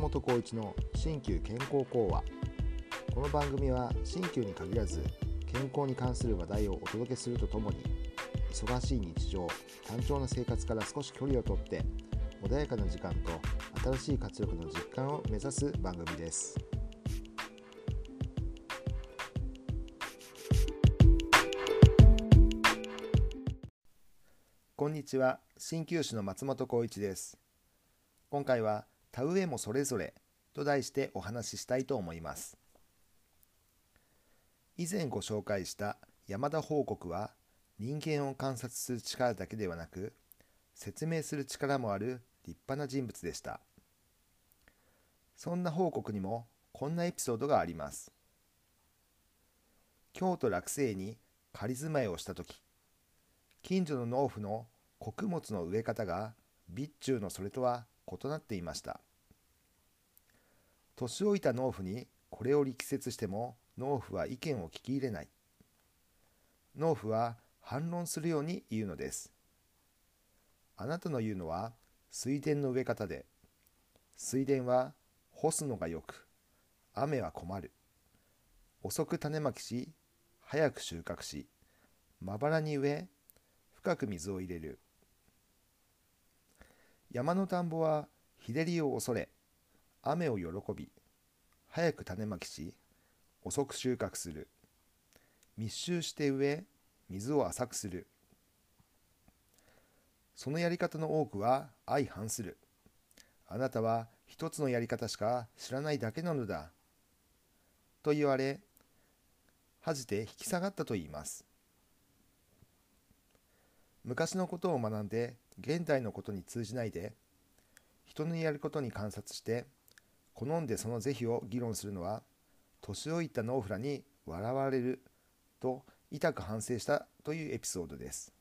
本浩一の新旧健康講話。この番組は新旧に限らず健康に関する話題をお届けするとともに忙しい日常単調な生活から少し距離をとって穏やかな時間と新しい活力の実感を目指す番組です。こんにちは。鍼灸師の松本浩一です。今回は田植えもそれぞれと題してお話ししたいと思います。以前ご紹介した山田報告は人間を観察する力だけではなく説明する力もある立派な人物でした。そんな報告にもこんなエピソードがあります。京都落成に仮住まいをした時近所の農夫の穀物の植え方が備中のそれとは異なっていました。年老いた農夫にこれを力説しても農夫は意見を聞き入れない。農夫は反論するように言うのです。あなたの言うのは水田の植え方で。水田は干すのがよく。雨は困る。遅く種まきし早く収穫しまばらに植え深く水を入れる。山の田んぼは日照りを恐れ雨を喜び早く種まきし遅く収穫する。密集して植え水を浅くする。そのやり方の多くは相反する。あなたは一つのやり方しか知らないだけなのだ。と言われ恥じて引き下がったと言います。昔のことを学んで現代のことに通じないで人のやることに観察して好んでその是非を議論するのは年老いた農夫らに笑われると痛く反省したというエピソードです。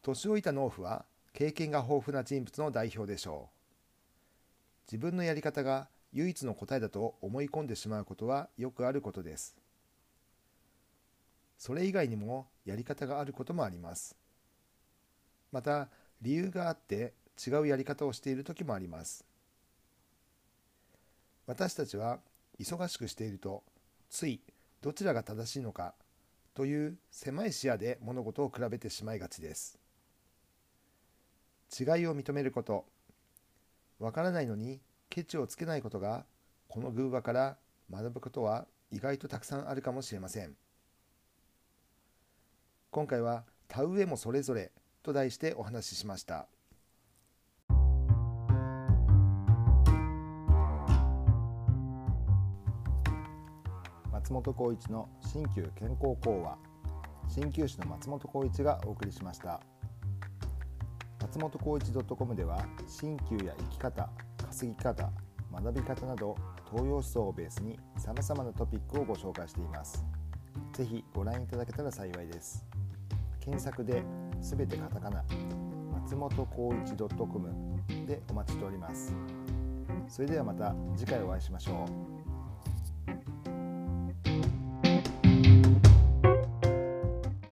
年老いた農夫は経験が豊富な人物の代表でしょう。自分のやり方が唯一の答えだと思い込んでしまうことはよくあることです。それ以外にもやり方があることもあります。また理由があって違うやり方をしている時もあります。私たちは忙しくしているとついどちらが正しいのかという狭い視野で物事を比べてしまいがちです。違いを認めることわからないのにケチをつけないことがこの偶話から学ぶことは意外とたくさんあるかもしれません。今回は田植えもそれぞれと題してお話ししました。松本浩一の新旧健康講話。鍼灸師の松本浩一がお送りしました。松本浩一 .com では鍼灸や生き方稼ぎ方学び方など東洋思想をベースにさまざまなトピックをご紹介しています。ぜひご覧いただけたら幸いです。検索で「すべてカタカナ」松本浩一 .com でお待ちしております。それではまた次回お会いしましょう。